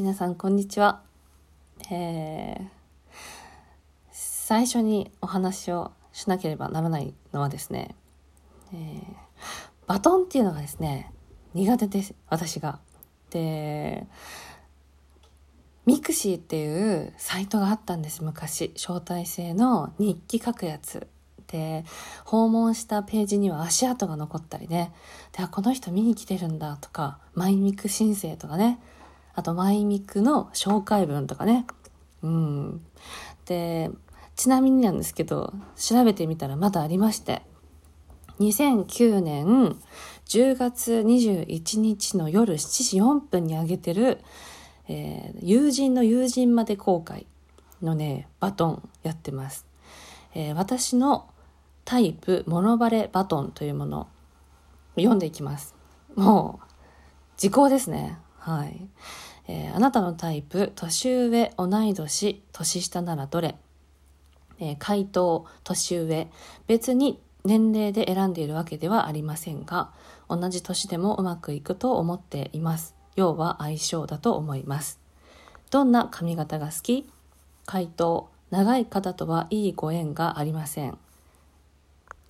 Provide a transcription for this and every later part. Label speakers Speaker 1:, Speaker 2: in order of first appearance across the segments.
Speaker 1: 皆さんこんにちは、えー、最初にお話をしなければならないのはですね、えー、バトンっていうのがですね苦手です私が。でミクシーっていうサイトがあったんです昔。招待制の日記書くやつ。で訪問したページには足跡が残ったりね。でこの人見に来てるんだとかマイミク申請とかね。あとマイミクの紹介文とかね。うん。でちなみになんですけど調べてみたらまだありまして。2009年10月21日の夜7時4分に上げてる、えー、友人の友人まで公開のねバトンやってます、えー、私のタイプモノバレバトンというもの読んでいきます。もう時効ですね。はい、えー、あなたのタイプ年上同い年年下ならどれ、えー、回答年上。別に年齢で選んでいるわけではありませんが同じ年でもうまくいくと思っています。要は相性だと思います。どんな髪型が好き？回答。長い方とはいいご縁がありません。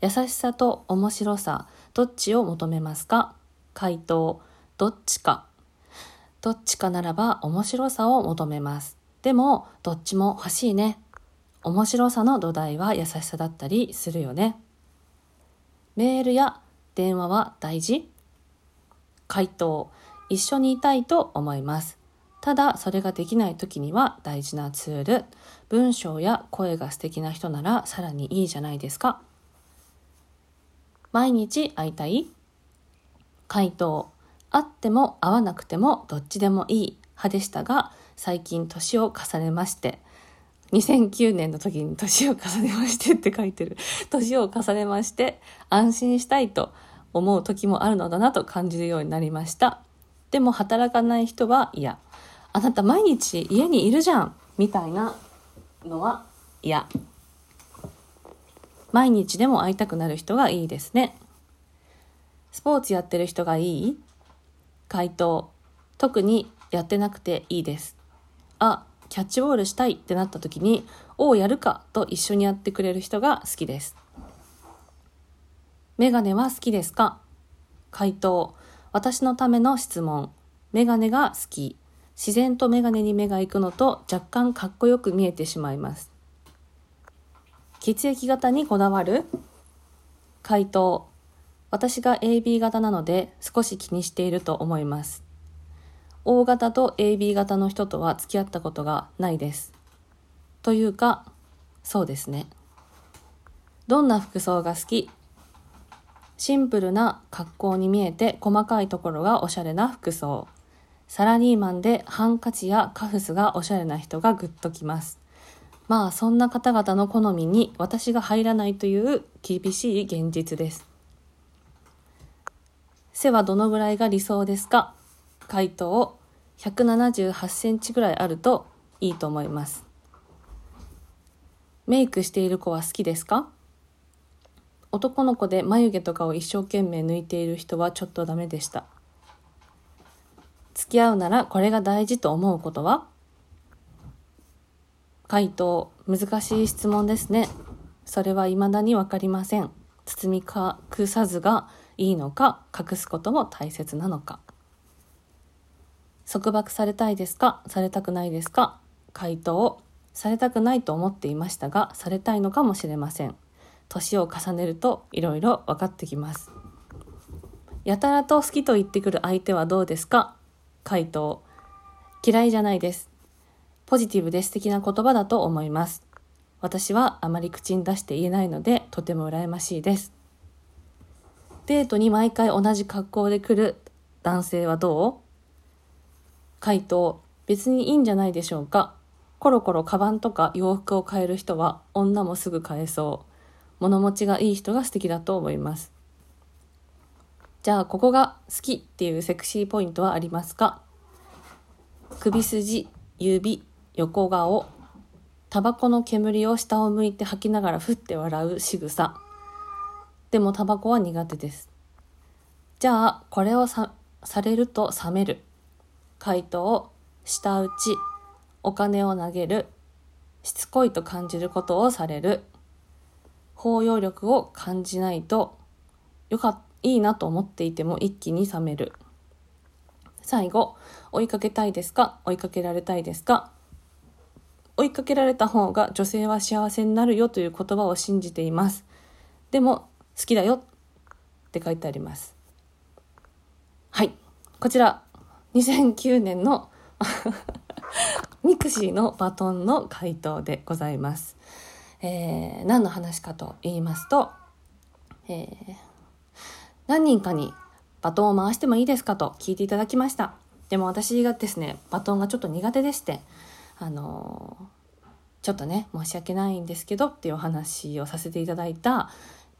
Speaker 1: 優しさと面白さ、どっちを求めますか？回答、どっちか。どっちかならば面白さを求めます。でも、どっちも欲しいね。面白さの土台は優しさだったりするよね。メールや電話は大事回答、一緒にいたいと思います。ただ、それができない時には大事なツール、文章や声が素敵な人ならさらにいいじゃないですか。毎日会いたい回答会っても会わなくてもどっちでもいい派でしたが最近年を重ねまして2009年の時に年を重ねましてって書いてる。年を重ねまして安心したいと思う時もあるのだなと感じるようになりました。でも働かない人は嫌。あなた毎日家にいるじゃんみたいなのは嫌。毎日でも会いたくなる人がいいですね。スポーツやってる人がいい？回答。特にやってなくていいです。あ、キャッチボールしたいってなった時に、おやるかと一緒にやってくれる人が好きです。メガネは好きですか？回答。私のための質問。メガネが好き。自然とメガネに目が行くのと若干かっこよく見えてしまいます。血液型にこだわる？回答私が AB 型なので少し気にしていると思います。O 型と AB 型の人とは付き合ったことがないです。というかそうですね。どんな服装が好き？シンプルな格好に見えて細かいところがおしゃれな服装。サラリーマンでハンカチやカフスがおしゃれな人がグッときます。まあそんな方々の好みに私が入らないという厳しい現実です。背はどのぐらいが理想ですか？回答178センチぐらいあるといいと思います。メイクしている子は好きですか？男の子で眉毛とかを一生懸命抜いている人はちょっとダメでした。付き合うならこれが大事と思うことは？回答難しい質問ですね。それは未だに分かりません。包み隠さずがいいのか隠すことも大切なのか。束縛されたいですかされたくないですか回答されたくないと思っていましたがされたいのかもしれません。年を重ねるといろいろ分かってきます。やたらと好きと言ってくる相手はどうですか回答嫌いじゃないです。ポジティブで素敵な言葉だと思います。私はあまり口に出して言えないのでとても羨ましいです。デートに毎回同じ格好で来る男性はどう？回答、別にいいんじゃないでしょうか。コロコロカバンとか洋服を変える人は女もすぐ買えそう。物持ちがいい人が素敵だと思います。じゃあここが好きっていうセクシーポイントはありますか？首筋、指、横顔タバコの煙を下を向いて吐きながらふって笑う仕草でもタバコは苦手です。じゃあこれをさされると冷める。回答舌打ち、お金を投げる、しつこいと感じることをされる、包容力を感じないと、よかいいなと思っていても一気に冷める。最後、追いかけたいですか？追いかけられたいですか？追いかけられた方が女性は幸せになるよという言葉を信じています。でも、好きだよって書いてあります。はい。こちら、2009年の mixi のバトンの回答でございます。えー、何の話かと言いますと、えー、何人かにバトンを回してもいいですかと聞いていただきました。でも私がですね、バトンがちょっと苦手でして、あのー、ちょっとね、申し訳ないんですけどっていうお話をさせていただいた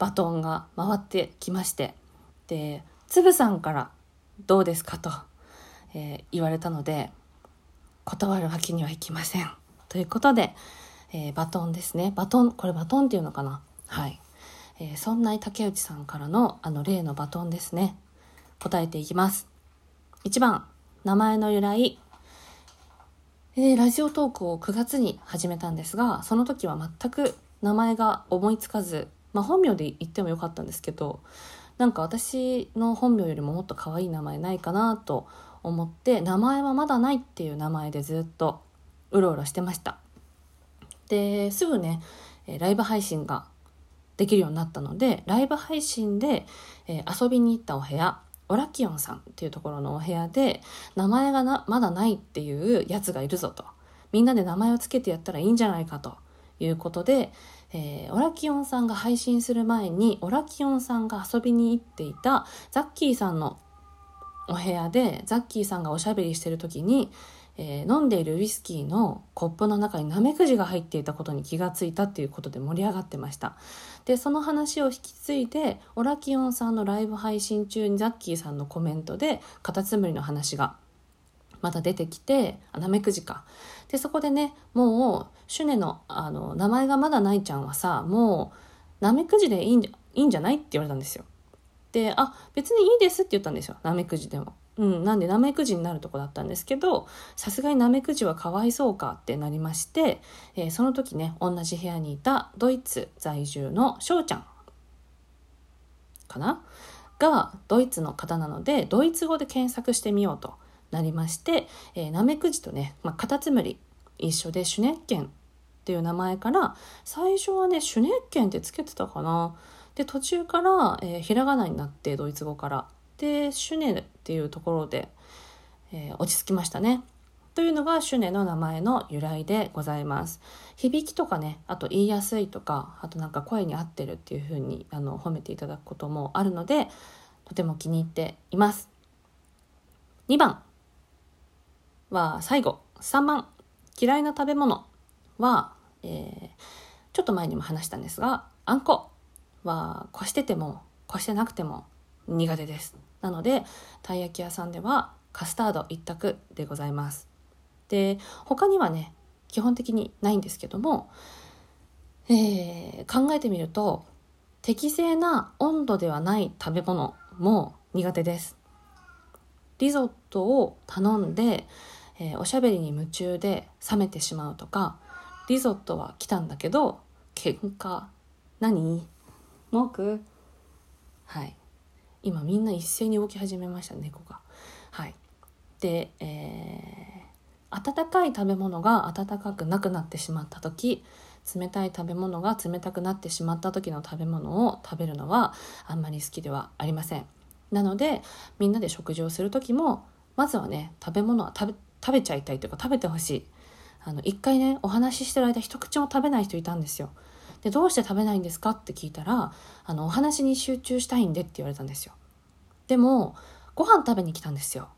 Speaker 1: バトンが回ってきまして、で、つぶさんからどうですかと、えー、言われたので、断るわけにはいきません。ということで、えー、バトンですね。バトン、これバトンっていうのかな？はい。えー、そんな竹内さんからのあの例のバトンですね。答えていきます。1番、名前の由来。えー、ラジオトークを9月に始めたんですが、その時は全く名前が思いつかず、まあ本名で言ってもよかったんですけど、なんか私の本名よりももっと可愛い名前ないかなと思って名前はまだないっていう名前でずっとうろうろしてました。ですぐねライブ配信ができるようになったのでライブ配信で、遊びに行ったお部屋オラキオンさんっていうところのお部屋で名前がなまだないっていうやつがいるぞと。みんなで名前を付けてやったらいいんじゃないかということで、えー、オラキオンさんが配信する前にオラキオンさんが遊びに行っていたザッキーさんのお部屋でザッキーさんがおしゃべりしてる時に、えー、飲んでいるウイスキーのコップの中にナメクジが入っていたことに気がついたっていうことで盛り上がってました。でその話を引き継いでオラキオンさんのライブ配信中にザッキーさんのコメントでカタツムリの話がまた出てきてあナメクジかでそこでねもうシュネのあの名前がまだないちゃんはさもうナメクジでいいんいいんじゃないって言われたんですよで、あ、別にいいですって言ったんですよ。ナメクジでも。うん、なんでナメクジになるとこだったんですけど、さすがにナメクジはかわいそうかってなりまして、えー、その時ね、同じ部屋にいたドイツ在住の翔ちゃんかな？がドイツの方なので、ドイツ語で検索してみようとなりまして、えー、ナメクジとね、カタツムリ一緒でシュネッケンっていう名前から、最初はね、シュネッケンってつけてたかな。で途中から、えー、ひらがなになってドイツ語から。でシュネっていうところで、えー、落ち着きましたね。というのがシュネの名前の由来でございます。響きとかねあと言いやすいとかあとなんか声に合ってるっていう風にあの褒めていただくこともあるのでとても気に入っています。2番。は最後。3番。嫌いな食べ物。は、えー、ちょっと前にも話したんですがあんこ。はこしててもこしてなくても苦手です。なのでたい焼き屋さんではカスタード一択でございます。で他にはね基本的にないんですけども、えー、考えてみると適正な温度ではない食べ物も苦手です。リゾットを頼んで、えー、おしゃべりに夢中で冷めてしまうとかリゾットは来たんだけど喧嘩？何？文句？はい。今みんな一斉に動き始めました猫が。はい。で、えー、温かい食べ物が温かくなくなってしまった時冷たい食べ物が冷たくなってしまった時の食べ物を食べるのはあんまり好きではありません。なのでみんなで食事をする時もまずはね食べ物は食べ食べちゃいたいというか食べてほしい。あの一回ねお話ししてる間一口も食べない人いたんですよ。でどうして食べないんですかって聞いたらあのお話に集中したいんでって言われたんですよ。でもご飯食べに来たんですよ。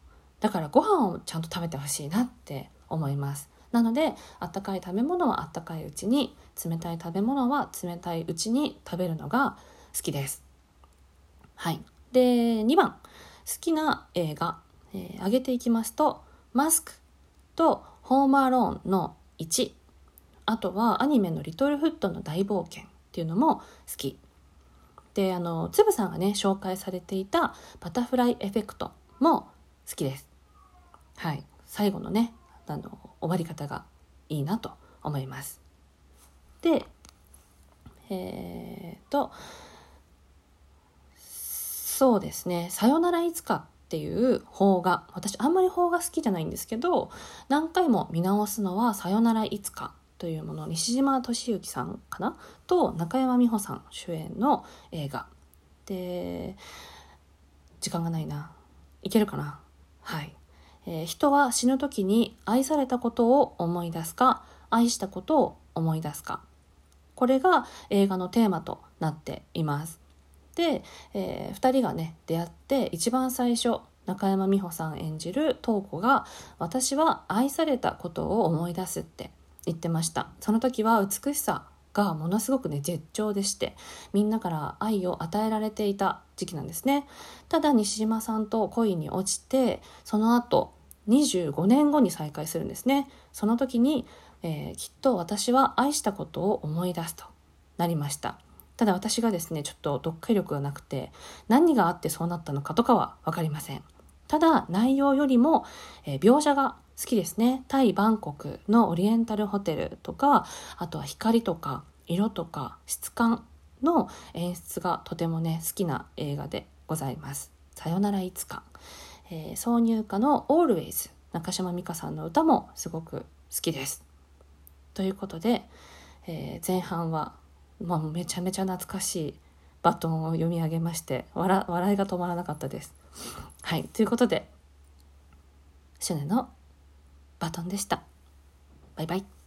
Speaker 1: だからご飯をちゃんと食べてほしいなって思います。なのであったかい食べ物はあったかいうちに冷たい食べ物は冷たいうちに食べるのが好きです。はい。で2番。好きな映画、えー、挙げていきますと「マスク」と「ホームアローン」の1あとはアニメの「リトルフットの大冒険」っていうのも好き。であのつぶさんがね紹介されていた「バタフライエフェクト」も好きです。はい。最後のねあの終わり方がいいなと思います。でえー、とそうですね「さよならいつか」っていう邦画。私あんまり邦画好きじゃないんですけど何回も見直すのは「さよならいつか」というもの。西島敏行さんかな？と中山美穂さん主演の映画。で時間がないな。いけるかな？はい、えー、人は死ぬ時に愛されたことを思い出すか愛したことを思い出すか。これが映画のテーマとなっています。で、えー、2人がね出会って一番最初中山美穂さん演じる瞳子が「私は愛されたことを思い出す」って言ってました。その時は美しさがものすごくね絶頂でしてみんなから愛を与えられていた時期なんですね。ただ西島さんと恋に落ちてその後25年後に再会するんですね。その時に、えー、きっと私は愛したことを思い出すとなりました。ただ私がですねちょっと読解力がなくて何があってそうなったのかとかは分かりません。ただ内容よりも、えー、描写が好きですね。タイ・バンコクのオリエンタルホテルとかあとは光とか色とか質感の演出がとてもね好きな映画でございます。さよならいつか、えー、挿入歌の Always 中島美嘉さんの歌もすごく好きです。ということで、えー、前半はまあ、めちゃめちゃ懐かしいバトンを読み上げまして笑笑いが止まらなかったです。はいということでシュネのバトンでした。バイバイ。